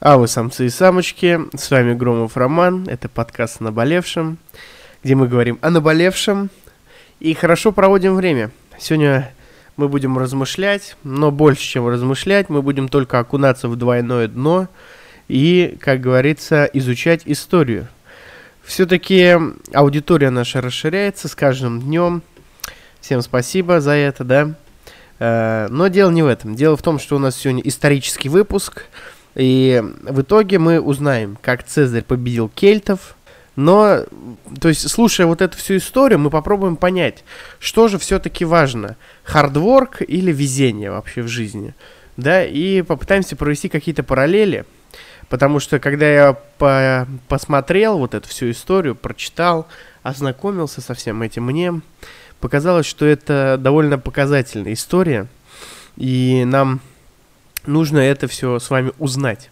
А вы самцы и самочки, с вами Громов Роман, это подкаст о наболевшем, где мы говорим о наболевшем и хорошо проводим время. Сегодня мы будем размышлять, но больше, чем размышлять, мы будем только окунаться в двойное дно и, как говорится, изучать историю. Все-таки аудитория наша расширяется с каждым днем. Всем спасибо за это, да. Э, но дело не в этом. Дело в том, что у нас сегодня исторический выпуск – и в итоге мы узнаем, как Цезарь победил кельтов. Но, то есть, слушая вот эту всю историю, мы попробуем понять, что же все-таки важно, хардворк или везение вообще в жизни. Да, и попытаемся провести какие-то параллели, потому что когда я по посмотрел вот эту всю историю, прочитал, ознакомился со всем этим, мне показалось, что это довольно показательная история, и нам нужно это все с вами узнать.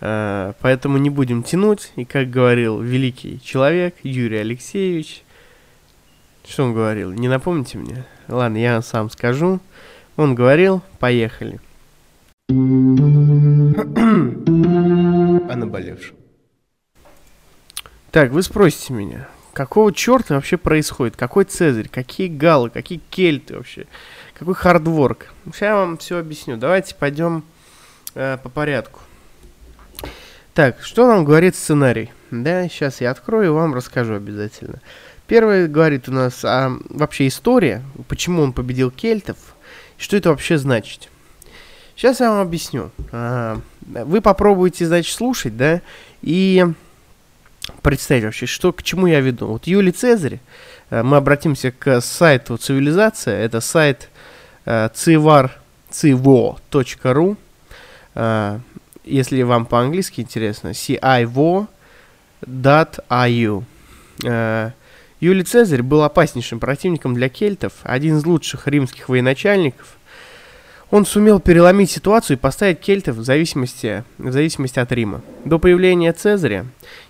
Uh, поэтому не будем тянуть. И как говорил великий человек Юрий Алексеевич, что он говорил? Не напомните мне? Ладно, я сам скажу. Он говорил, поехали. О наболевшем. Так, вы спросите меня, какого черта вообще происходит? Какой Цезарь? Какие галлы? Какие кельты вообще? Какой хардворк? Сейчас я вам все объясню. Давайте пойдем э, по порядку. Так, что нам говорит сценарий? Да, сейчас я открою и вам расскажу обязательно. Первый говорит у нас о вообще история, почему он победил кельтов, что это вообще значит. Сейчас я вам объясню. А, вы попробуйте, значит, слушать, да, и представить вообще, что, к чему я веду. Вот Юлий Цезарь, э, мы обратимся к сайту «Цивилизация», это сайт civar.civo.ru э, если вам по-английски интересно, civo.ru э, Юлий Цезарь был опаснейшим противником для кельтов, один из лучших римских военачальников. Он сумел переломить ситуацию и поставить кельтов в зависимости, в зависимости от Рима. До появления Цезаря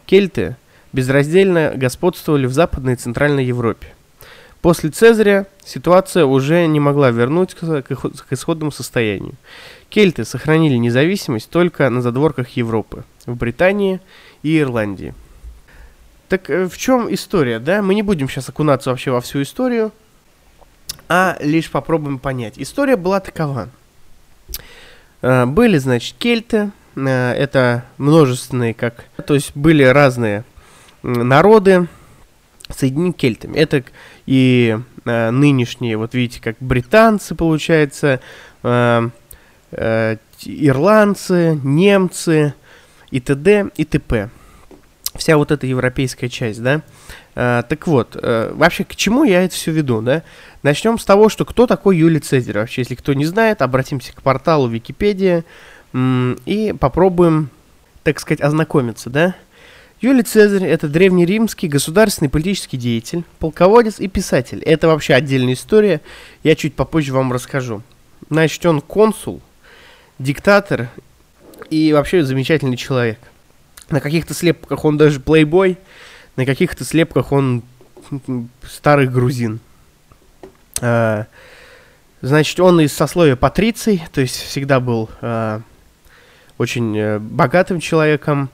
кельты безраздельно господствовали в Западной и Центральной Европе. После Цезаря ситуация уже не могла вернуть к исходному состоянию. Кельты сохранили независимость только на задворках Европы, в Британии и Ирландии. Так э, в чем история, да? Мы не будем сейчас окунаться вообще во всю историю, а лишь попробуем понять. История была такова. Э, были, значит, кельты, э, это множественные, как... То есть были разные народы, соединены кельтами. Это и э, нынешние, вот видите, как британцы, получается, э, э, ирландцы, немцы и т.д. и т.п. Вся вот эта европейская часть, да. Э, так вот, э, вообще к чему я это все веду, да? Начнем с того, что кто такой Юлий Цезарь. Вообще, если кто не знает, обратимся к порталу Википедия и попробуем, так сказать, ознакомиться, да. Юлий Цезарь – это древнеримский государственный политический деятель, полководец и писатель. Это вообще отдельная история, я чуть попозже вам расскажу. Значит, он консул, диктатор и вообще замечательный человек. На каких-то слепках он даже плейбой, на каких-то слепках он старый грузин. А, значит, он из сословия патриций, то есть всегда был а, очень э, богатым человеком,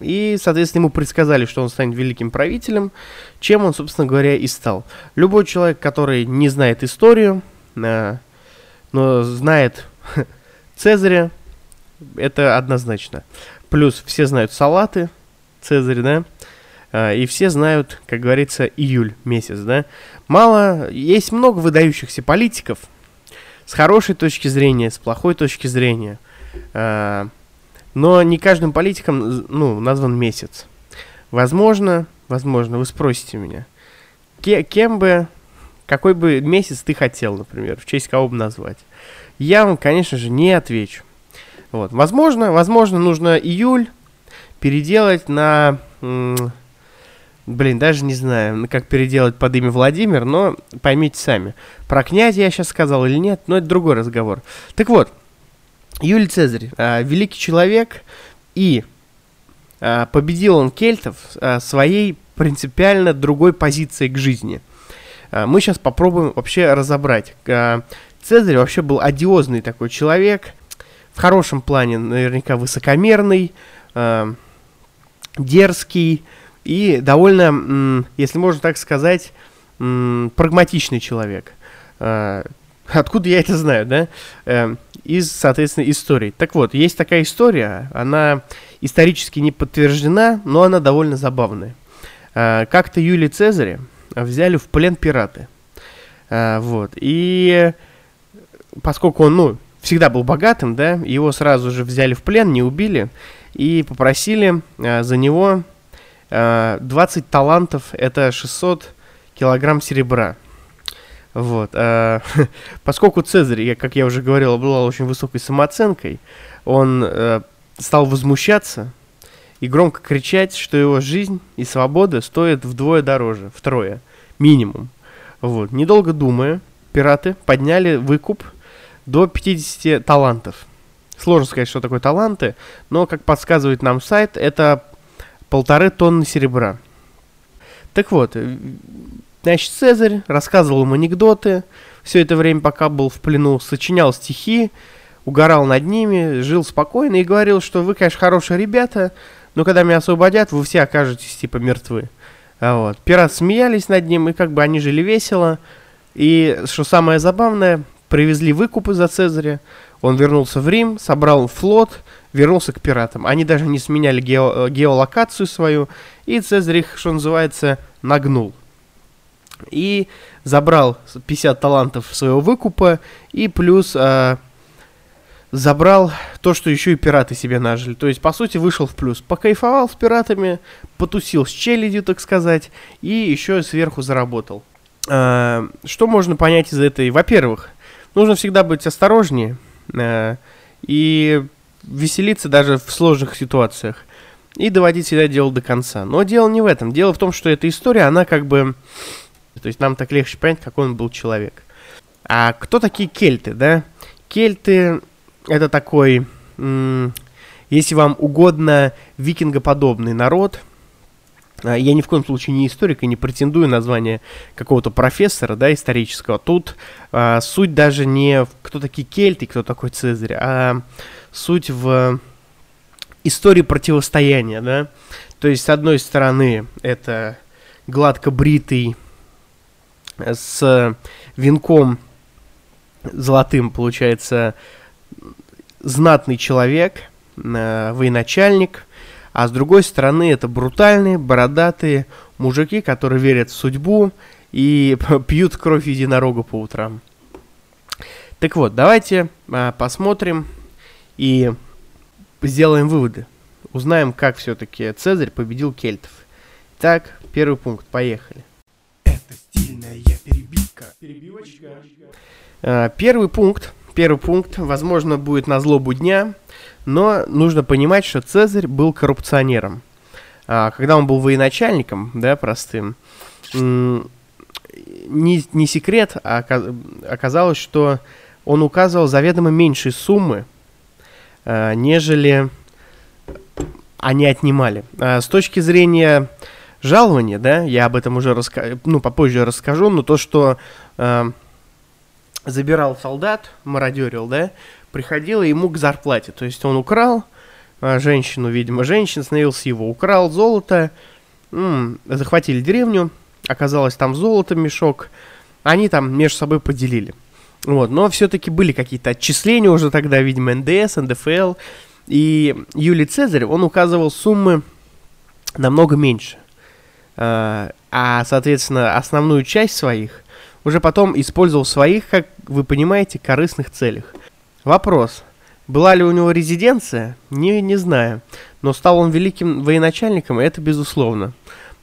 и, соответственно, ему предсказали, что он станет великим правителем, чем он, собственно говоря, и стал. Любой человек, который не знает историю, э, но знает Цезаря, это однозначно. Плюс все знают салаты Цезарь, да, э, и все знают, как говорится, июль месяц, да. Мало, есть много выдающихся политиков с хорошей точки зрения, с плохой точки зрения. Но не каждым политиком ну, назван месяц. Возможно, возможно, вы спросите меня, ке- кем бы, какой бы месяц ты хотел, например, в честь кого бы назвать. Я вам, конечно же, не отвечу. Вот. Возможно, возможно, нужно июль переделать на... Блин, даже не знаю, как переделать под имя Владимир, но поймите сами. Про князя я сейчас сказал или нет, но это другой разговор. Так вот, Юлий Цезарь, э, великий человек, и э, победил он кельтов э, своей принципиально другой позицией к жизни. Мы сейчас попробуем вообще разобрать. Цезарь вообще был одиозный такой человек, в хорошем плане наверняка высокомерный, дерзкий и довольно, если можно так сказать, прагматичный человек. Откуда я это знаю, да? Из, соответственно, истории. Так вот, есть такая история, она исторически не подтверждена, но она довольно забавная. Э, как-то Юлий Цезаря взяли в плен пираты. Вот. И поскольку он, ну, всегда был богатым, да, его сразу же взяли в плен, не убили, и попросили за него 20 талантов, это 600 килограмм серебра. Вот. А, поскольку Цезарь, я, как я уже говорил, обладал очень высокой самооценкой, он а, стал возмущаться и громко кричать, что его жизнь и свобода стоят вдвое дороже, втрое, минимум. Вот. Недолго думая, пираты подняли выкуп до 50 талантов. Сложно сказать, что такое таланты, но, как подсказывает нам сайт, это полторы тонны серебра. Так вот, Значит, Цезарь рассказывал им анекдоты, все это время, пока был в плену, сочинял стихи, угорал над ними, жил спокойно и говорил, что вы, конечно, хорошие ребята, но когда меня освободят, вы все окажетесь типа мертвы. А вот. Пираты смеялись над ним, и как бы они жили весело. И, что самое забавное, привезли выкупы за Цезаря, он вернулся в Рим, собрал флот, вернулся к пиратам. Они даже не сменяли гео- геолокацию свою, и Цезарь их, что называется, нагнул и забрал 50 талантов своего выкупа и плюс э, забрал то, что еще и пираты себе нажили. То есть, по сути, вышел в плюс. Покайфовал с пиратами, потусил с челядью, так сказать, и еще сверху заработал. Э, что можно понять из этой? Во-первых, нужно всегда быть осторожнее э, и веселиться даже в сложных ситуациях. И доводить всегда дело до конца. Но дело не в этом. Дело в том, что эта история, она как бы то есть нам так легче понять, какой он был человек. А кто такие кельты, да? Кельты это такой, если вам угодно, викингоподобный народ. А, я ни в коем случае не историк и не претендую на звание какого-то профессора, да, исторического. Тут а, суть даже не в кто такие кельты, кто такой Цезарь, а суть в истории противостояния, да. То есть, с одной стороны, это гладко бритый с венком золотым, получается, знатный человек, э, военачальник, а с другой стороны это брутальные, бородатые мужики, которые верят в судьбу и пьют кровь единорога по утрам. Так вот, давайте а, посмотрим и сделаем выводы. Узнаем, как все-таки Цезарь победил кельтов. Так, первый пункт, поехали. Стильная перебивка. Перебивочка. А, первый пункт. Первый пункт, возможно, будет на злобу дня, но нужно понимать, что Цезарь был коррупционером. А, когда он был военачальником, да, простым, не, не секрет, а оказалось, что он указывал заведомо меньшие суммы, а, нежели они отнимали. С точки зрения жалование, да, я об этом уже раска... ну, попозже расскажу, но то, что э, забирал солдат, мародерил, да, приходило ему к зарплате. То есть он украл э, женщину, видимо, женщина становился его, украл золото, м- захватили деревню, оказалось там золото, мешок, они там между собой поделили. Вот, но все-таки были какие-то отчисления уже тогда, видимо, НДС, НДФЛ, и Юлий Цезарь, он указывал суммы намного меньше. А, соответственно, основную часть своих уже потом использовал в своих, как вы понимаете, корыстных целях. Вопрос. Была ли у него резиденция? Не, не знаю. Но стал он великим военачальником, это безусловно.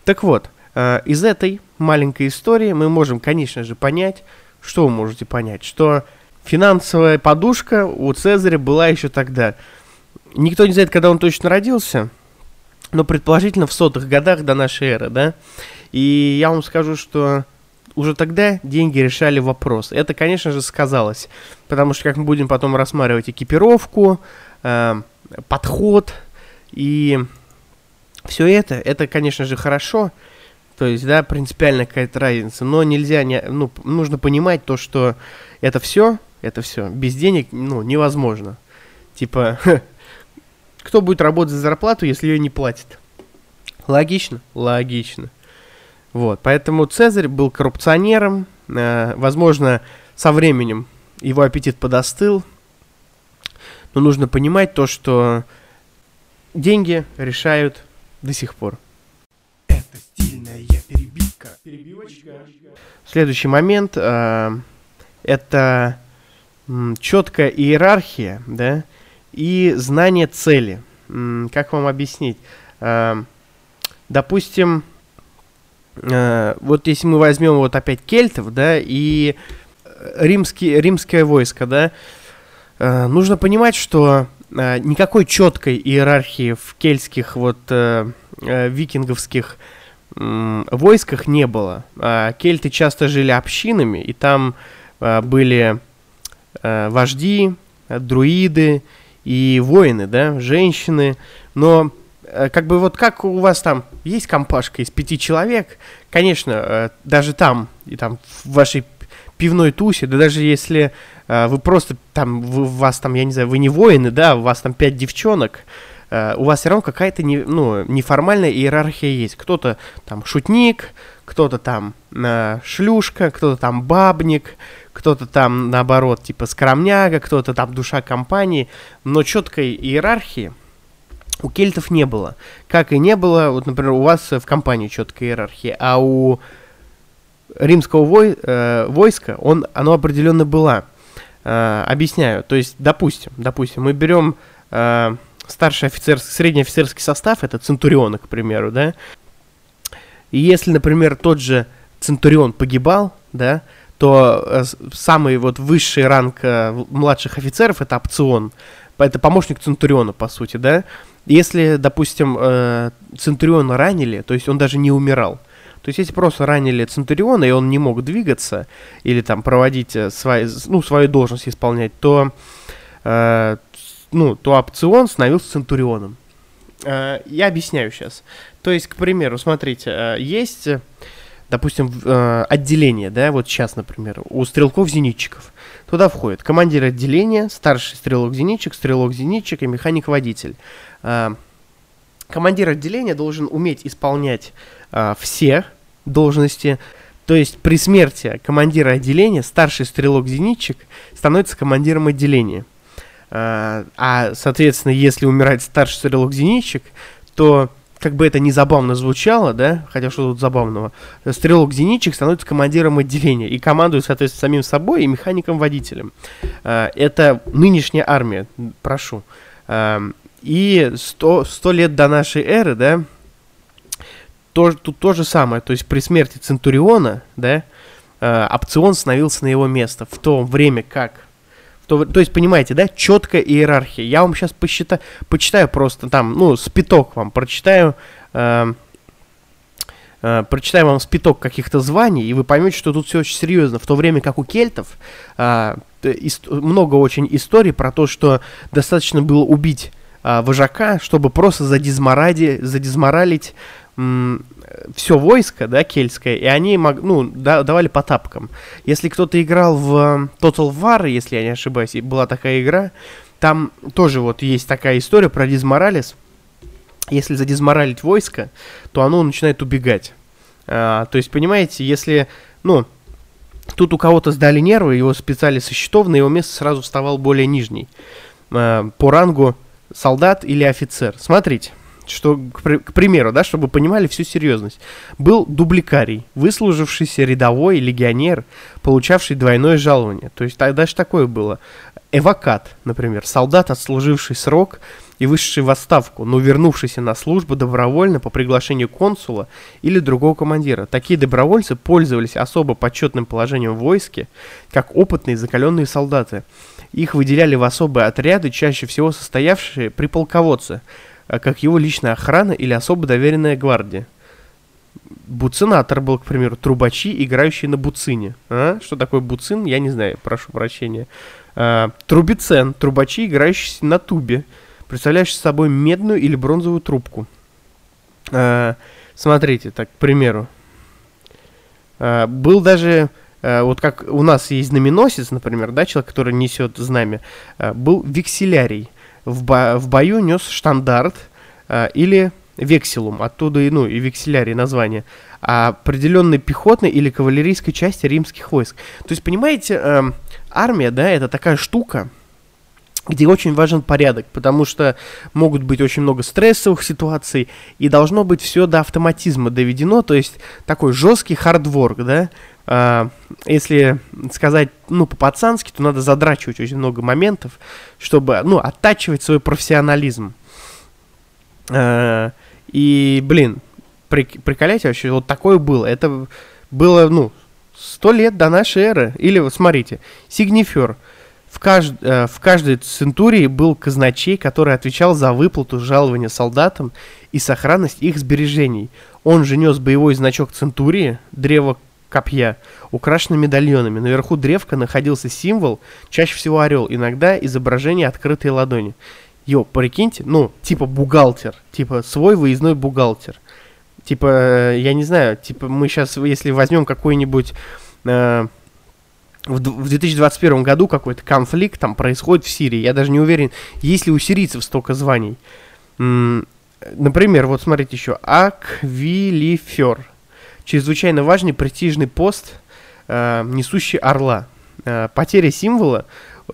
Так вот, э, из этой маленькой истории мы можем, конечно же, понять, что вы можете понять, что финансовая подушка у Цезаря была еще тогда. Никто не знает, когда он точно родился, но предположительно в сотых годах до нашей эры, да. И я вам скажу, что уже тогда деньги решали вопрос. Это, конечно же, сказалось, потому что как мы будем потом рассматривать экипировку, э, подход и все это, это, конечно же, хорошо, то есть, да, принципиальная какая-то разница, но нельзя, не, ну, нужно понимать то, что это все, это все без денег, ну, невозможно. Типа, кто будет работать за зарплату, если ее не платят? Логично? Логично. Вот, поэтому Цезарь был коррупционером, э, возможно, со временем его аппетит подостыл, но нужно понимать то, что деньги решают до сих пор. Это стильная перебивка. Перебивочка. Следующий момент э, это четкая иерархия, да, и знание цели. Как вам объяснить? Э, допустим, э, вот если мы возьмем вот опять кельтов, да, и римский, римское войско, да, э, нужно понимать, что э, никакой четкой иерархии в кельтских вот э, э, викинговских э, войсках не было. Э, кельты часто жили общинами, и там э, были э, вожди, э, друиды и воины, да, женщины, но э, как бы вот как у вас там есть компашка из пяти человек, конечно, э, даже там, и там в вашей пивной тусе, да даже если э, вы просто там, вы, вас там, я не знаю, вы не воины, да, у вас там пять девчонок, у вас все равно какая-то не, ну, неформальная иерархия есть. Кто-то там шутник, кто-то там э, шлюшка, кто-то там бабник, кто-то там, наоборот, типа скромняга, кто-то там душа компании, но четкой иерархии у кельтов не было. Как и не было, вот, например, у вас в компании четкой иерархии, а у римского вой, э, войска, он, оно определенно была. Э, объясняю. То есть, допустим, допустим, мы берем э, старший офицерский, средний офицерский состав, это центурионы, к примеру, да. И если, например, тот же центурион погибал, да, то э, самый вот высший ранг э, младших офицеров это опцион. Это помощник центуриона, по сути, да. Если, допустим, э, центуриона ранили, то есть он даже не умирал, то есть, если просто ранили Центуриона, и он не мог двигаться или там проводить свои, ну, свою должность исполнять, то, ну, то опцион становился Центурионом. Э, я объясняю сейчас. То есть, к примеру, смотрите, э, есть, допустим, э, отделение, да, вот сейчас, например, у стрелков-зенитчиков. Туда входит командир отделения, старший стрелок-зенитчик, стрелок-зенитчик и механик-водитель. Командир отделения должен уметь исполнять все должности. То есть при смерти командира отделения старший стрелок-зенитчик становится командиром отделения. А, а, соответственно, если умирает старший стрелок-зенитчик, то как бы это не забавно звучало, да, хотя что тут забавного, стрелок-зенитчик становится командиром отделения и командует, соответственно, самим собой и механиком-водителем. А, это нынешняя армия, прошу. А, и сто 100 лет до нашей эры, да, то, тут то же самое. То есть при смерти Центуриона, да, э, опцион становился на его место в то время как. То, то есть, понимаете, да, четкая иерархия. Я вам сейчас посчитаю, почитаю просто там, ну, спиток вам прочитаю. Э, Uh, прочитаю вам спиток каких-то званий, и вы поймете, что тут все очень серьезно. В то время как у кельтов uh, ист- много очень историй про то, что достаточно было убить uh, вожака, чтобы просто задизморади, задизморалить все войско, да, кельтское, и они мог, ну, да, давали по тапкам. Если кто-то играл в эм, Total War, если я не ошибаюсь, была такая игра, там тоже вот есть такая история про дизморалис. Если задизморалить войско, то оно начинает убегать. А, то есть, понимаете, если, ну, тут у кого-то сдали нервы, его специально со счетов, на его место сразу вставал более нижний. А, по рангу солдат или офицер. Смотрите что, к, примеру, да, чтобы понимали всю серьезность, был дубликарий, выслужившийся рядовой легионер, получавший двойное жалование. То есть даже такое было. Эвакат, например, солдат, отслуживший срок и вышедший в отставку, но вернувшийся на службу добровольно по приглашению консула или другого командира. Такие добровольцы пользовались особо почетным положением в войске, как опытные закаленные солдаты. Их выделяли в особые отряды, чаще всего состоявшие при полководце – как его личная охрана или особо доверенная гвардия. Буцинатор был, к примеру, трубачи, играющие на буцине. А? Что такое буцин, я не знаю, прошу прощения. А, трубицен, трубачи, играющие на тубе, представляющие собой медную или бронзовую трубку. А, смотрите, так, к примеру. А, был даже, а, вот как у нас есть знаменосец, например, да, человек, который несет знамя, а, был векселярий в, бо- в бою нес штандарт э, или векселум, оттуда и, ну, и векселярий название, определенной пехотной или кавалерийской части римских войск. То есть, понимаете, э, армия, да, это такая штука, где очень важен порядок, потому что могут быть очень много стрессовых ситуаций, и должно быть все до автоматизма доведено, то есть такой жесткий хардворк, да, а, если сказать, ну, по-пацански, то надо задрачивать очень много моментов, чтобы, ну, оттачивать свой профессионализм. А, и, блин, прик, приколяйте вообще, вот такое было. Это было, ну, сто лет до нашей эры. Или, вот смотрите, Сигнифер. В, кажд, э, в каждой центурии был казначей, который отвечал за выплату жалования солдатам и сохранность их сбережений. Он же нес боевой значок центурии, древо копья, украшенный медальонами. Наверху древка находился символ, чаще всего орел, иногда изображение открытой ладони. Йо, прикиньте, ну, типа бухгалтер, типа свой выездной бухгалтер. Типа, э, я не знаю, типа мы сейчас, если возьмем какой-нибудь... Э, в 2021 году какой-то конфликт там происходит в Сирии. Я даже не уверен, есть ли у сирийцев столько званий. Например, вот смотрите еще. Аквилифер чрезвычайно важный престижный пост, э, несущий орла. Э, потеря символа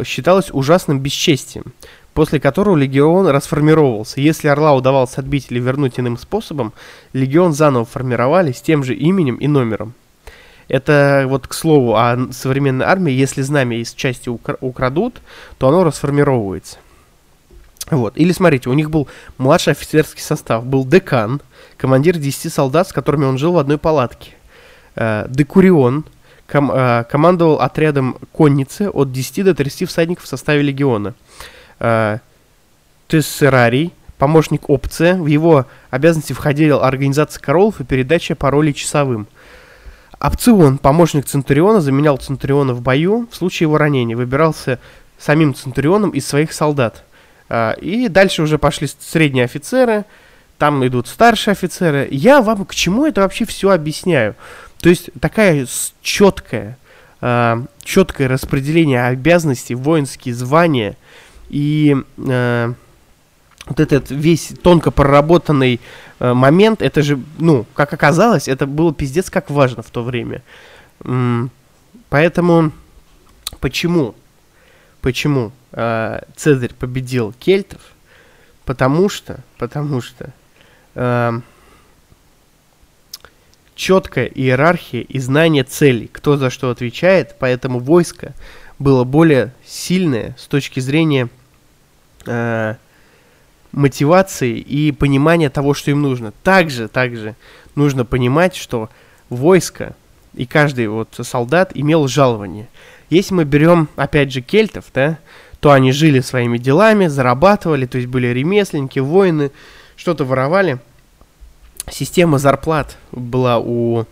считалась ужасным бесчестием, после которого легион расформировался. Если орла удавалось отбить или вернуть иным способом, легион заново формировали с тем же именем и номером. Это вот к слову о современной армии, если знамя из части укра- украдут, то оно расформировывается. Вот. Или смотрите, у них был младший офицерский состав, был декан, командир 10 солдат, с которыми он жил в одной палатке. Э, Декурион ком, э, командовал отрядом конницы от 10 до 30 всадников в составе легиона. Э, Тессерарий, помощник опция, в его обязанности входила организация королов и передача паролей часовым. Опцион, помощник Центуриона, заменял Центуриона в бою в случае его ранения, выбирался самим Центурионом из своих солдат. И дальше уже пошли средние офицеры, там идут старшие офицеры. Я вам к чему это вообще все объясняю? То есть такая четкая, э, четкое распределение обязанностей, воинские звания и э, вот этот весь тонко проработанный э, момент, это же, ну, как оказалось, это было пиздец как важно в то время. М- поэтому почему, почему э, Цезарь победил кельтов? Потому что, потому что э, четкая иерархия и знание целей, кто за что отвечает, поэтому войско было более сильное с точки зрения э, мотивации и понимания того, что им нужно. Также, также нужно понимать, что войско и каждый вот солдат имел жалование. Если мы берем, опять же, кельтов, да, то они жили своими делами, зарабатывали, то есть были ремесленники, воины, что-то воровали. Система зарплат была у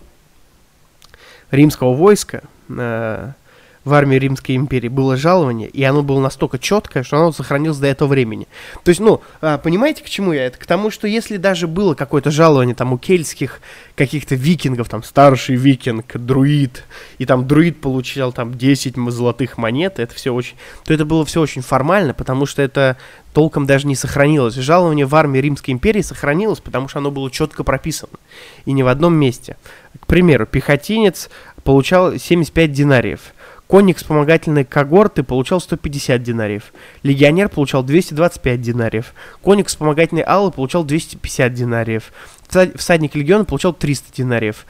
римского войска. Э, в армии Римской империи было жалование, и оно было настолько четкое, что оно сохранилось до этого времени. То есть, ну, а, понимаете, к чему я это? К тому, что если даже было какое-то жалование там у кельтских каких-то викингов, там старший викинг, друид, и там друид получал там 10 золотых монет, это все очень, то это было все очень формально, потому что это толком даже не сохранилось. Жалование в армии Римской империи сохранилось, потому что оно было четко прописано, и не в одном месте. К примеру, пехотинец получал 75 динариев – Конник вспомогательной когорты получал 150 динариев. Легионер получал 225 динариев. Конник вспомогательной аллы получал 250 динариев. Всадник легиона получал 300 динариев.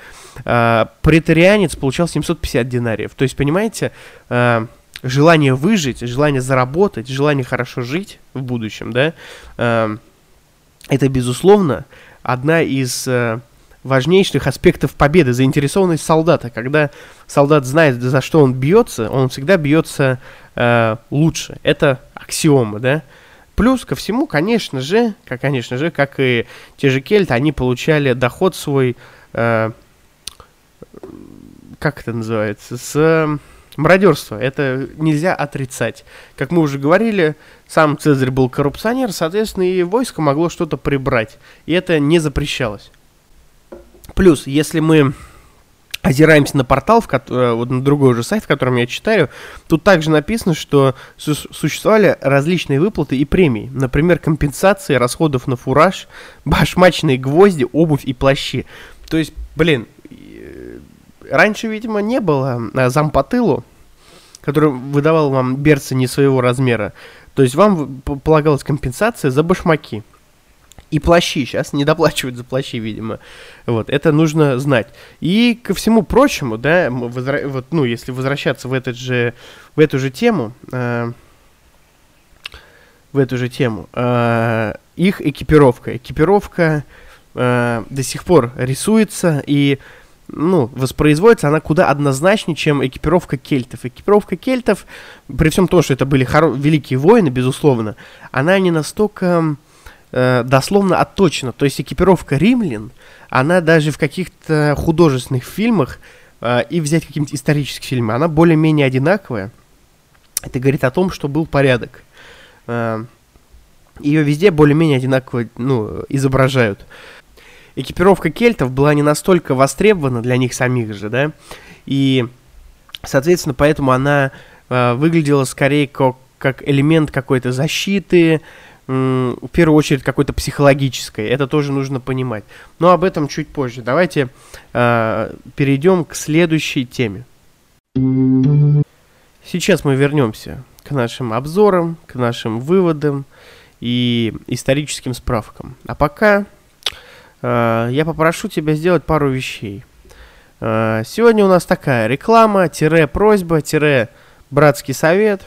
Э, претарианец получал 750 динариев. То есть, понимаете, э, желание выжить, желание заработать, желание хорошо жить в будущем, да, э, это, безусловно, одна из... Э, важнейших аспектов победы, заинтересованность солдата. Когда солдат знает, за что он бьется, он всегда бьется э, лучше. Это аксиома, да. Плюс ко всему, конечно же, как, конечно же, как и те же кельты, они получали доход свой, э, как это называется, с э, мародерства. Это нельзя отрицать. Как мы уже говорили, сам Цезарь был коррупционер, соответственно, и войско могло что-то прибрать. И это не запрещалось. Плюс, если мы озираемся на портал, в э, вот на другой уже сайт, в котором я читаю, тут также написано, что су- существовали различные выплаты и премии. Например, компенсации расходов на фураж, башмачные гвозди, обувь и плащи. То есть, блин, э, раньше, видимо, не было э, зампотылу, который выдавал вам берцы не своего размера. То есть вам полагалась компенсация за башмаки. И плащи. Сейчас не доплачивают за плащи, видимо. Вот, это нужно знать. И ко всему прочему, да, возра- вот, ну, если возвращаться в, этот же, в эту же тему, э, в эту же тему, э, их экипировка. Экипировка э, до сих пор рисуется и ну, воспроизводится она куда однозначнее, чем экипировка кельтов. Экипировка кельтов, при всем том, что это были хоро- великие воины, безусловно, она не настолько э, дословно отточена. То есть экипировка римлян, она даже в каких-то художественных фильмах э, и взять какие-нибудь исторические фильмы, она более-менее одинаковая. Это говорит о том, что был порядок. Э, ее везде более-менее одинаково ну, изображают. Экипировка кельтов была не настолько востребована для них самих же, да, и, соответственно, поэтому она э, выглядела скорее как, как элемент какой-то защиты, в первую очередь какой-то психологической. Это тоже нужно понимать. Но об этом чуть позже. Давайте э, перейдем к следующей теме. Сейчас мы вернемся к нашим обзорам, к нашим выводам и историческим справкам. А пока э, я попрошу тебя сделать пару вещей. Э, сегодня у нас такая реклама, тире просьба, тире братский совет.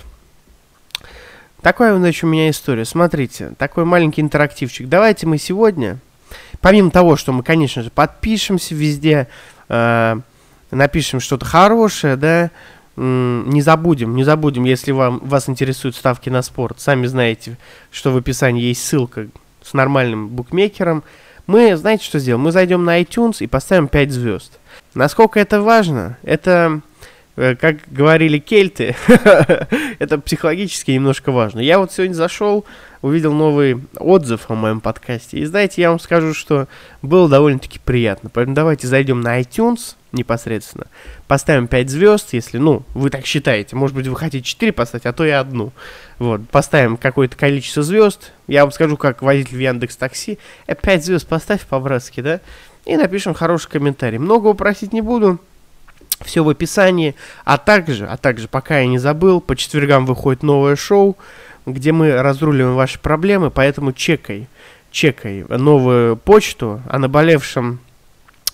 Такая, значит, у меня история. Смотрите, такой маленький интерактивчик. Давайте мы сегодня, помимо того, что мы, конечно же, подпишемся везде, э, напишем что-то хорошее, да, не забудем, не забудем, если вам, вас интересуют ставки на спорт. Сами знаете, что в описании есть ссылка с нормальным букмекером. Мы, знаете, что сделаем? Мы зайдем на iTunes и поставим 5 звезд. Насколько это важно? Это, как говорили кельты, это психологически немножко важно. Я вот сегодня зашел, увидел новый отзыв о моем подкасте. И знаете, я вам скажу, что было довольно-таки приятно. Поэтому давайте зайдем на iTunes непосредственно, поставим 5 звезд, если, ну, вы так считаете. Может быть, вы хотите 4 поставить, а то и одну. Вот, поставим какое-то количество звезд. Я вам скажу, как водитель в Яндекс Такси. Э, 5 звезд поставь по-братски, да? И напишем хороший комментарий. Многого просить не буду. Все в описании. А также, а также, пока я не забыл, по четвергам выходит новое шоу, где мы разруливаем ваши проблемы, поэтому чекай, чекай новую почту о наболевшем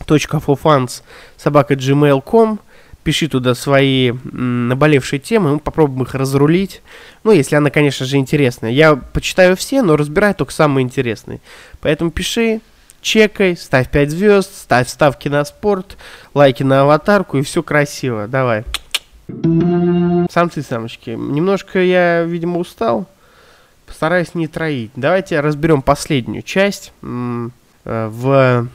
.fofans собака gmail.com Пиши туда свои наболевшие темы, мы попробуем их разрулить. Ну, если она, конечно же, интересная. Я почитаю все, но разбираю только самые интересные. Поэтому пиши, чекай, ставь 5 звезд, ставь ставки на спорт, лайки на аватарку, и все красиво. Давай. Самцы, самочки. Немножко я, видимо, устал. Постараюсь не троить. Давайте разберем последнюю часть э, в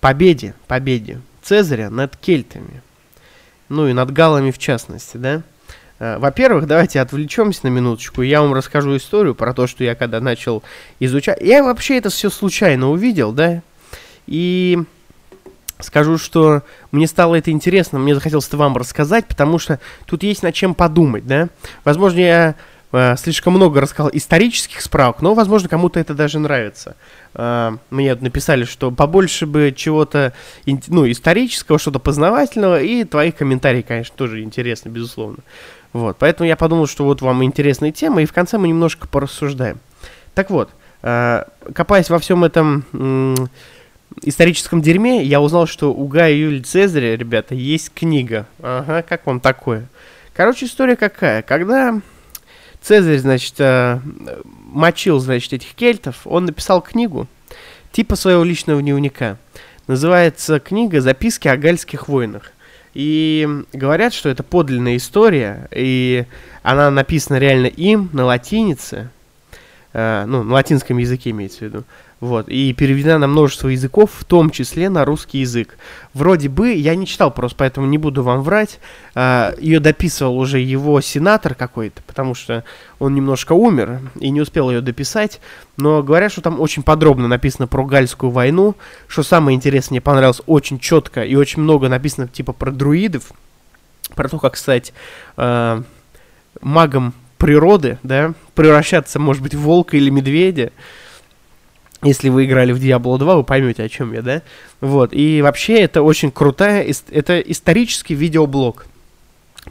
победе, победе Цезаря над кельтами. Ну и над галами в частности, да? Э, Во-первых, давайте отвлечемся на минуточку. Я вам расскажу историю про то, что я когда начал изучать. Я вообще это все случайно увидел, да? И скажу, что мне стало это интересно, мне захотелось это вам рассказать, потому что тут есть над чем подумать, да? Возможно, я э, слишком много рассказал исторических справок, но, возможно, кому-то это даже нравится. Э, мне написали, что побольше бы чего-то, ну, исторического, что-то познавательного, и твоих комментариев, конечно, тоже интересно, безусловно. Вот, поэтому я подумал, что вот вам интересная тема, и в конце мы немножко порассуждаем. Так вот, э, копаясь во всем этом историческом дерьме, я узнал, что у Гая Юлия Цезаря, ребята, есть книга. Ага, как вам такое? Короче, история какая? Когда Цезарь, значит, э, мочил, значит, этих кельтов, он написал книгу, типа своего личного дневника. Называется книга «Записки о гальских войнах». И говорят, что это подлинная история, и она написана реально им на латинице. Э, ну, на латинском языке имеется в виду, вот, и переведена на множество языков, в том числе на русский язык. Вроде бы, я не читал просто, поэтому не буду вам врать, э, ее дописывал уже его сенатор какой-то, потому что он немножко умер и не успел ее дописать, но говорят, что там очень подробно написано про Гальскую войну, что самое интересное, мне понравилось, очень четко и очень много написано типа про друидов, про то, как стать э, магом природы, да, превращаться, может быть, в волка или медведя. Если вы играли в Diablo 2, вы поймете, о чем я, да? Вот, и вообще это очень крутая, это исторический видеоблог.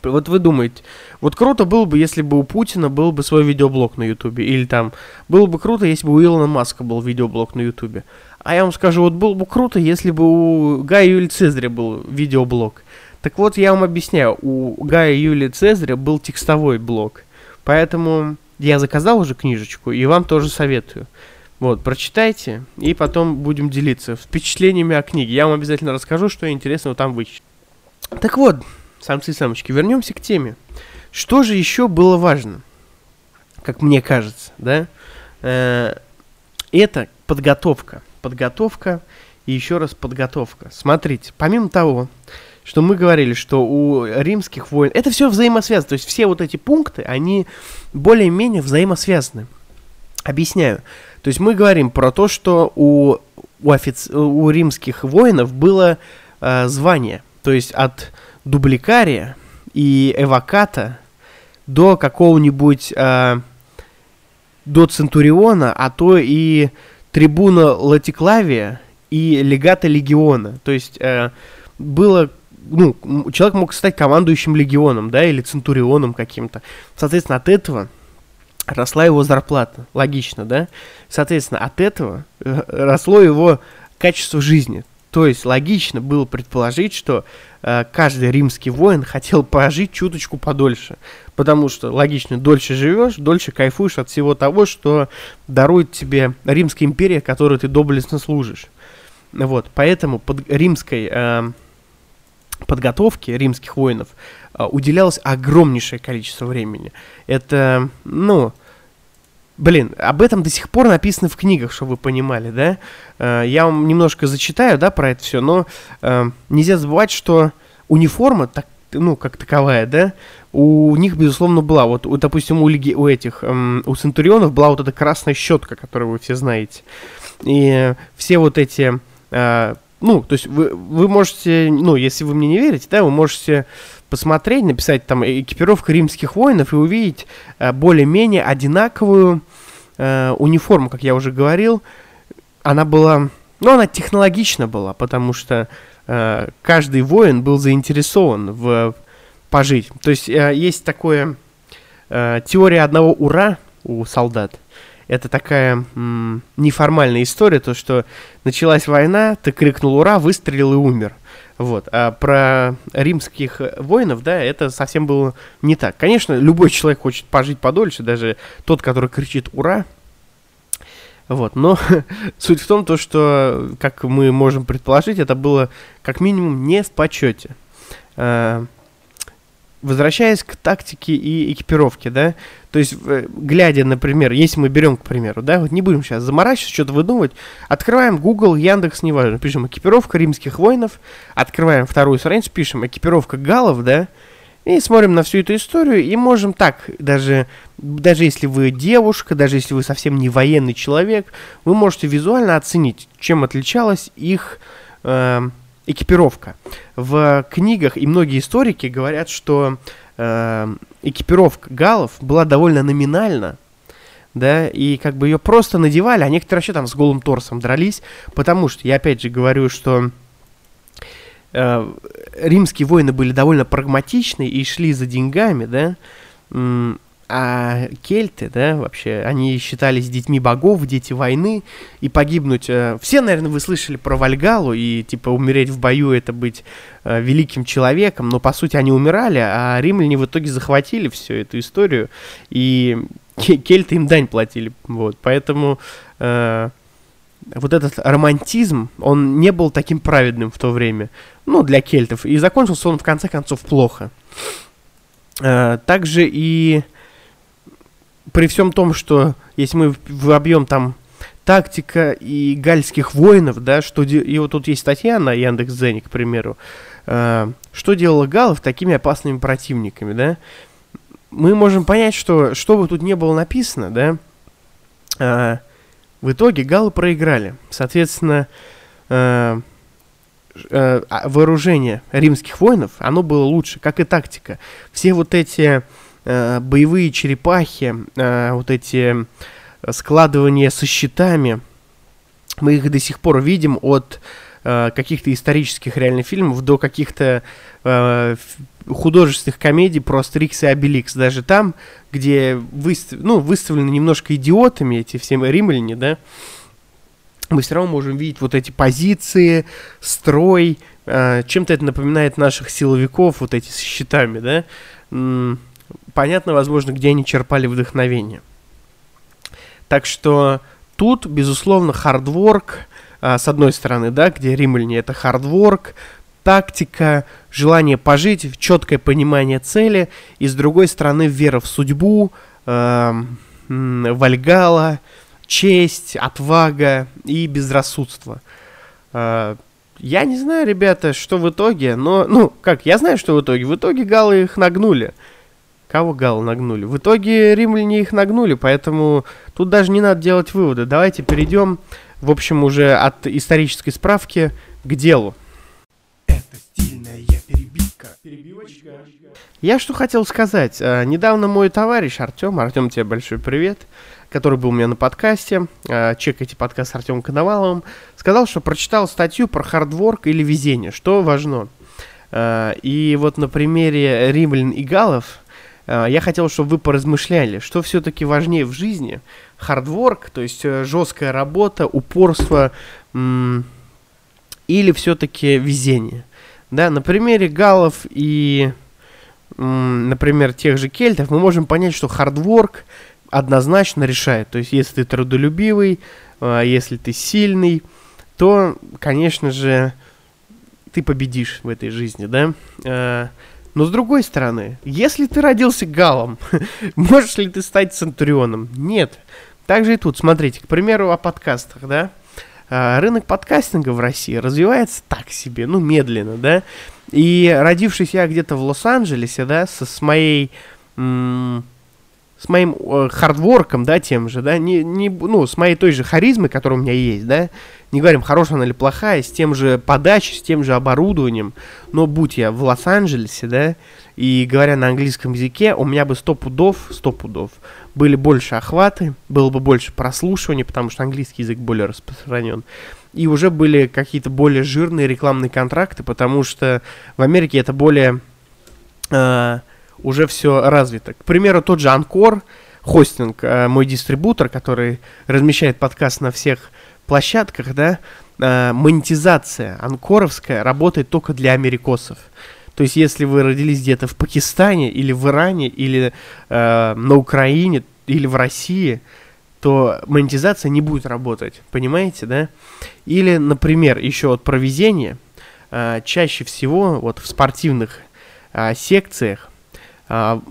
Вот вы думаете, вот круто было бы, если бы у Путина был бы свой видеоблог на Ютубе, или там, было бы круто, если бы у Илона Маска был видеоблог на Ютубе. А я вам скажу, вот было бы круто, если бы у Гая Юлия Цезаря был видеоблог. Так вот, я вам объясняю, у Гая Юлия Цезаря был текстовой блог. Поэтому я заказал уже книжечку, и вам тоже советую. Вот, прочитайте, и потом будем делиться впечатлениями о книге. Я вам обязательно расскажу, что интересного там вычислить. Так вот, самцы и самочки, вернемся к теме. Что же еще было важно, как мне кажется, да? Э, это подготовка. Подготовка и еще раз подготовка. Смотрите, помимо того, что мы говорили, что у римских войн... Это все взаимосвязано. То есть все вот эти пункты, они более-менее взаимосвязаны. Объясняю. То есть мы говорим про то, что у, у, офици... у римских воинов было э, звание. То есть от дубликария и эваката до какого-нибудь... Э, до Центуриона, а то и трибуна Латиклавия и легата Легиона. То есть э, было ну, человек мог стать командующим легионом, да, или центурионом каким-то. Соответственно, от этого росла его зарплата. Логично, да? Соответственно, от этого э, росло его качество жизни. То есть логично было предположить, что э, каждый римский воин хотел прожить чуточку подольше. Потому что логично, дольше живешь, дольше кайфуешь от всего того, что дарует тебе Римская империя, которой ты доблестно служишь. Вот, поэтому под римской э, подготовке римских воинов э, уделялось огромнейшее количество времени. Это, ну, блин, об этом до сих пор написано в книгах, чтобы вы понимали, да? Э, я вам немножко зачитаю, да, про это все, но э, нельзя забывать, что униформа, так, ну, как таковая, да, у них, безусловно, была. Вот, допустим, у, лиги, у этих, у Центурионов была вот эта красная щетка, которую вы все знаете. И все вот эти ну, то есть вы, вы можете, ну, если вы мне не верите, да, вы можете посмотреть, написать там экипировка римских воинов и увидеть э, более-менее одинаковую э, униформу, как я уже говорил. Она была, ну, она технологична была, потому что э, каждый воин был заинтересован в пожить. То есть э, есть такое э, теория одного ура у солдат это такая м, неформальная история, то что началась война, ты крикнул ура, выстрелил и умер. Вот. А про римских воинов, да, это совсем было не так. Конечно, любой человек хочет пожить подольше, даже тот, который кричит ура. Вот, но суть в том, то, что, как мы можем предположить, это было как минимум не в почете. А, возвращаясь к тактике и экипировке, да, то есть, глядя, например, если мы берем, к примеру, да, вот не будем сейчас заморачиваться, что-то выдумывать, открываем Google, Яндекс, неважно, пишем экипировка римских воинов, открываем вторую страницу, пишем экипировка галов, да, и смотрим на всю эту историю, и можем так, даже, даже если вы девушка, даже если вы совсем не военный человек, вы можете визуально оценить, чем отличалась их э, экипировка. В книгах и многие историки говорят, что э, экипировка галов была довольно номинальна, да, и как бы ее просто надевали, а некоторые вообще там с голым торсом дрались, потому что, я опять же говорю, что э, римские воины были довольно прагматичны и шли за деньгами, да, а кельты, да, вообще, они считались детьми богов, дети войны, и погибнуть... Э, все, наверное, вы слышали про Вальгалу, и, типа, умереть в бою — это быть э, великим человеком, но, по сути, они умирали, а римляне в итоге захватили всю эту историю, и кельты им дань платили, вот, поэтому... Э, вот этот романтизм, он не был таким праведным в то время, ну, для кельтов, и закончился он, в конце концов, плохо. Э, также и при всем том, что если мы вобьем там тактика и гальских воинов, да, что и вот тут есть статья на Яндекс.Зене, к примеру, э, что делало галов такими опасными противниками, да, мы можем понять, что что бы тут не было написано, да, э, в итоге галы проиграли. Соответственно, э, э, а, вооружение римских воинов, оно было лучше, как и тактика. Все вот эти боевые черепахи, э, вот эти складывания со щитами, мы их до сих пор видим от э, каких-то исторических реальных фильмов до каких-то э, художественных комедий про Астерикс и Обеликс. Даже там, где выстав... ну, выставлены немножко идиотами эти все римляне, да, мы все равно можем видеть вот эти позиции, строй. Э, чем-то это напоминает наших силовиков, вот эти с щитами, да. Понятно, возможно, где они черпали вдохновение. Так что тут, безусловно, хардворк, э, с одной стороны, да, где римляне это хардворк, тактика, желание пожить, четкое понимание цели, и с другой стороны вера в судьбу, э, Вальгала, честь, отвага и безрассудство. Э, я не знаю, ребята, что в итоге, но, ну, как, я знаю, что в итоге. В итоге галы их нагнули. Кого галы нагнули? В итоге римляне их нагнули, поэтому тут даже не надо делать выводы. Давайте перейдем, в общем, уже от исторической справки к делу. Перебивочка. Я что хотел сказать. А, недавно мой товарищ Артем, Артем, тебе большой привет, который был у меня на подкасте, а, чекайте подкаст с Артемом Коноваловым, сказал, что прочитал статью про хардворк или везение, что важно. А, и вот на примере римлян и галов я хотел, чтобы вы поразмышляли, что все-таки важнее в жизни. Хардворк, то есть э, жесткая работа, упорство или все-таки везение. Да, на примере галлов и, например, тех же кельтов мы можем понять, что хардворк однозначно решает. То есть, если ты трудолюбивый, а, если ты сильный, то, конечно же, ты победишь в этой жизни, да. Но с другой стороны, если ты родился галом, можешь ли ты стать центурионом? Нет. Также и тут, смотрите, к примеру, о подкастах, да. А, рынок подкастинга в России развивается так себе, ну, медленно, да. И родившись я где-то в Лос-Анджелесе, да, со, с моей... С моим э, хардворком, да, тем же, да, не, не, ну, с моей той же харизмой, которая у меня есть, да, не говорим, хорошая она или плохая, с тем же подачей, с тем же оборудованием, но будь я в Лос-Анджелесе, да, и говоря на английском языке, у меня бы сто пудов, сто пудов, были больше охваты, было бы больше прослушивания, потому что английский язык более распространен. И уже были какие-то более жирные рекламные контракты, потому что в Америке это более э, уже все развито. К примеру, тот же Анкор, хостинг, э, мой дистрибутор, который размещает подкаст на всех площадках, да, э, монетизация анкоровская работает только для америкосов. То есть, если вы родились где-то в Пакистане или в Иране, или э, на Украине, или в России, то монетизация не будет работать, понимаете, да? Или, например, еще вот про везение. Э, чаще всего вот в спортивных э, секциях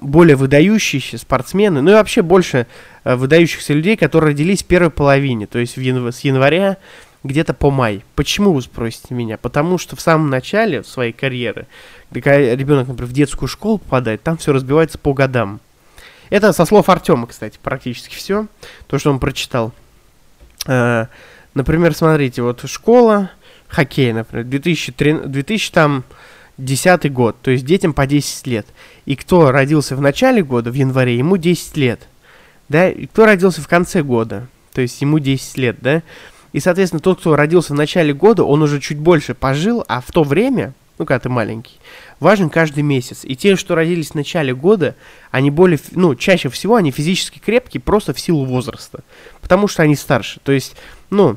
более выдающиеся спортсмены, ну и вообще больше э, выдающихся людей, которые родились в первой половине, то есть в янв- с января где-то по май. Почему вы спросите меня? Потому что в самом начале своей карьеры, когда ребенок, например, в детскую школу попадает, там все разбивается по годам. Это со слов Артема, кстати, практически все, то, что он прочитал. Э, например, смотрите, вот школа, хоккей, например, 2003, 2010 год, то есть детям по 10 лет. И кто родился в начале года, в январе, ему 10 лет. Да, и кто родился в конце года, то есть ему 10 лет, да. И, соответственно, тот, кто родился в начале года, он уже чуть больше пожил, а в то время, ну, когда ты маленький, важен каждый месяц. И те, что родились в начале года, они более, ну, чаще всего они физически крепкие просто в силу возраста, потому что они старше. То есть, ну,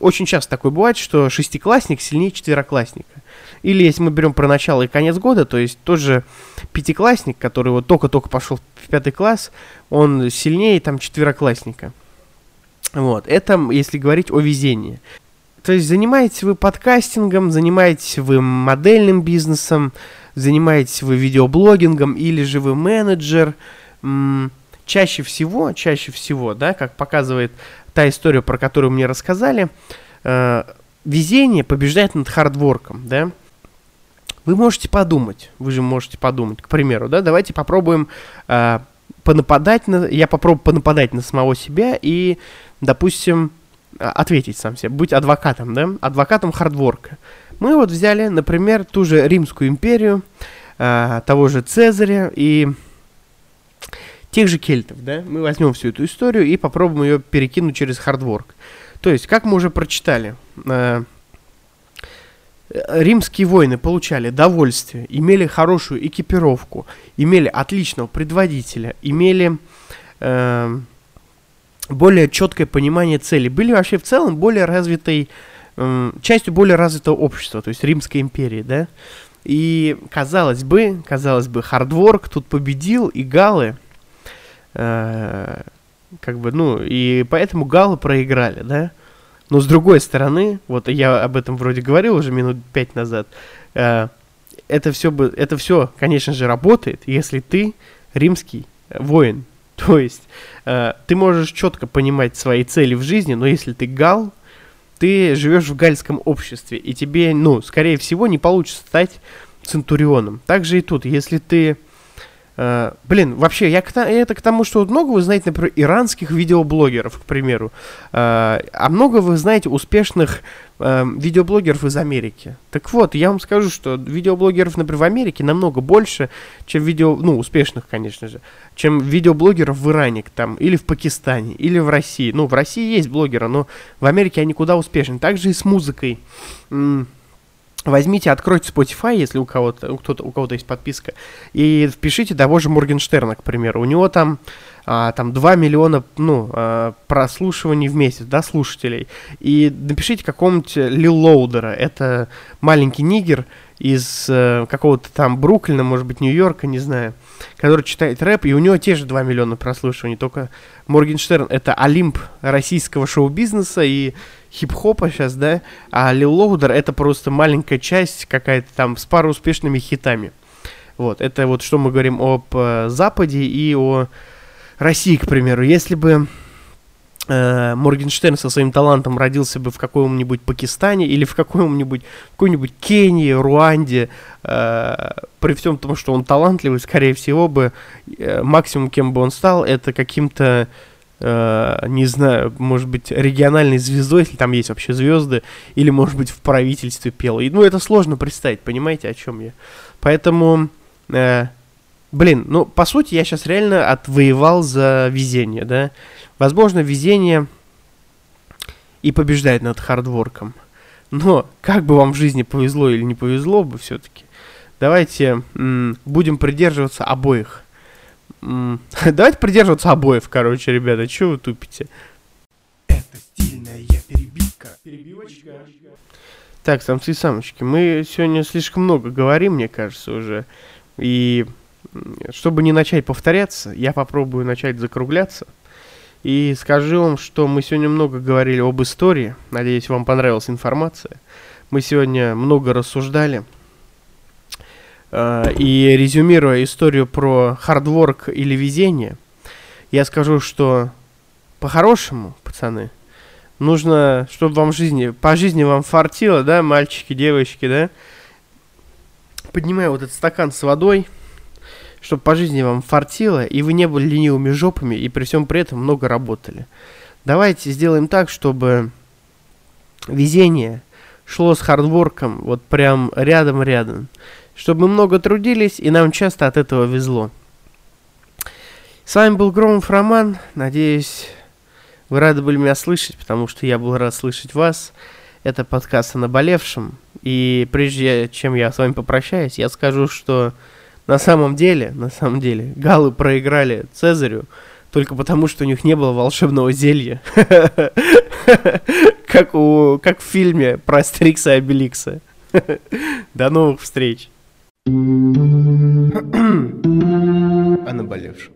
очень часто такое бывает, что шестиклассник сильнее четвероклассника. Или если мы берем про начало и конец года, то есть тот же пятиклассник, который вот только-только пошел в пятый класс, он сильнее там четвероклассника. Вот, это если говорить о везении. То есть занимаетесь вы подкастингом, занимаетесь вы модельным бизнесом, занимаетесь вы видеоблогингом или же вы менеджер. чаще всего, чаще всего, да, как показывает та история, про которую мне рассказали, э, везение побеждает над хардворком, да. Вы можете подумать, вы же можете подумать, к примеру, да, давайте попробуем э, понападать на, я попробую понападать на самого себя и, допустим, а, ответить сам себе, быть адвокатом, да, адвокатом хардворка. Мы вот взяли, например, ту же Римскую империю, э, того же Цезаря и тех же кельтов, да, мы возьмем всю эту историю и попробуем ее перекинуть через хардворк. То есть, как мы уже прочитали, э, римские воины получали довольствие, имели хорошую экипировку, имели отличного предводителя, имели э, более четкое понимание цели, были вообще в целом более развитой, э, частью более развитого общества, то есть Римской империи, да. И казалось бы, казалось бы, хардворк тут победил, и галы, э, как бы, ну, и поэтому галы проиграли, да. Но с другой стороны, вот я об этом вроде говорил уже минут пять назад, э, это все, бы, это все, конечно же, работает, если ты римский воин. То есть э, ты можешь четко понимать свои цели в жизни, но если ты гал, ты живешь в гальском обществе, и тебе, ну, скорее всего, не получится стать центурионом. Также и тут, если ты Uh, блин, вообще, я к, это к тому, что много вы знаете, например, иранских видеоблогеров, к примеру. Uh, а много вы знаете успешных uh, видеоблогеров из Америки. Так вот, я вам скажу, что видеоблогеров, например, в Америке намного больше, чем видео... Ну, успешных, конечно же. Чем видеоблогеров в Иране, там, или в Пакистане, или в России. Ну, в России есть блогеры, но в Америке они куда успешнее. Также и с музыкой. М- Возьмите, откройте Spotify, если у кого-то, у, кто-то, у кого-то есть подписка, и впишите того же Моргенштерна, к примеру. У него там, а, там 2 миллиона ну, а, прослушиваний в месяц, да, слушателей. И напишите какому-нибудь Лил Лоудера. Это маленький нигер из а, какого-то там Бруклина, может быть, Нью-Йорка, не знаю, который читает рэп, и у него те же 2 миллиона прослушиваний, только Моргенштерн — это Олимп российского шоу-бизнеса, и хип-хопа сейчас, да, а Лил Лоудер это просто маленькая часть какая-то там с пару успешными хитами. Вот, это вот что мы говорим об э, Западе и о России, к примеру. Если бы э, Моргенштерн со своим талантом родился бы в каком-нибудь Пакистане или в каком-нибудь какой-нибудь Кении, Руанде, э, при всем том, что он талантливый, скорее всего бы э, максимум, кем бы он стал, это каким-то э, не знаю, может быть, региональной звездой, если там есть вообще звезды, или, может быть, в правительстве пел. И, ну, это сложно представить, понимаете, о чем я. Поэтому, э, блин, ну, по сути, я сейчас реально отвоевал за везение, да. Возможно, везение и побеждает над хардворком. Но как бы вам в жизни повезло или не повезло бы все-таки, давайте м- будем придерживаться обоих Давайте придерживаться обоев, короче, ребята. Чего вы тупите? Это стильная перебивка. Перебивочка. Так, самцы и самочки, мы сегодня слишком много говорим, мне кажется, уже. И чтобы не начать повторяться, я попробую начать закругляться. И скажу вам, что мы сегодня много говорили об истории. Надеюсь, вам понравилась информация. Мы сегодня много рассуждали Э, и резюмируя историю про хардворк или везение, я скажу, что по-хорошему, пацаны, нужно, чтобы вам жизни, по жизни вам фартило, да, мальчики, девочки, да, поднимаю вот этот стакан с водой, чтобы по жизни вам фартило, и вы не были ленивыми жопами, и при всем при этом много работали. Давайте сделаем так, чтобы везение шло с хардворком вот прям рядом-рядом чтобы мы много трудились, и нам часто от этого везло. С вами был Громов Роман. Надеюсь, вы рады были меня слышать, потому что я был рад слышать вас. Это подкаст о наболевшем. И прежде чем я с вами попрощаюсь, я скажу, что на самом деле, на самом деле, галлы проиграли Цезарю только потому, что у них не было волшебного зелья. Как, у, как в фильме про Астерикса и Обеликса. До новых встреч! о наболевшем.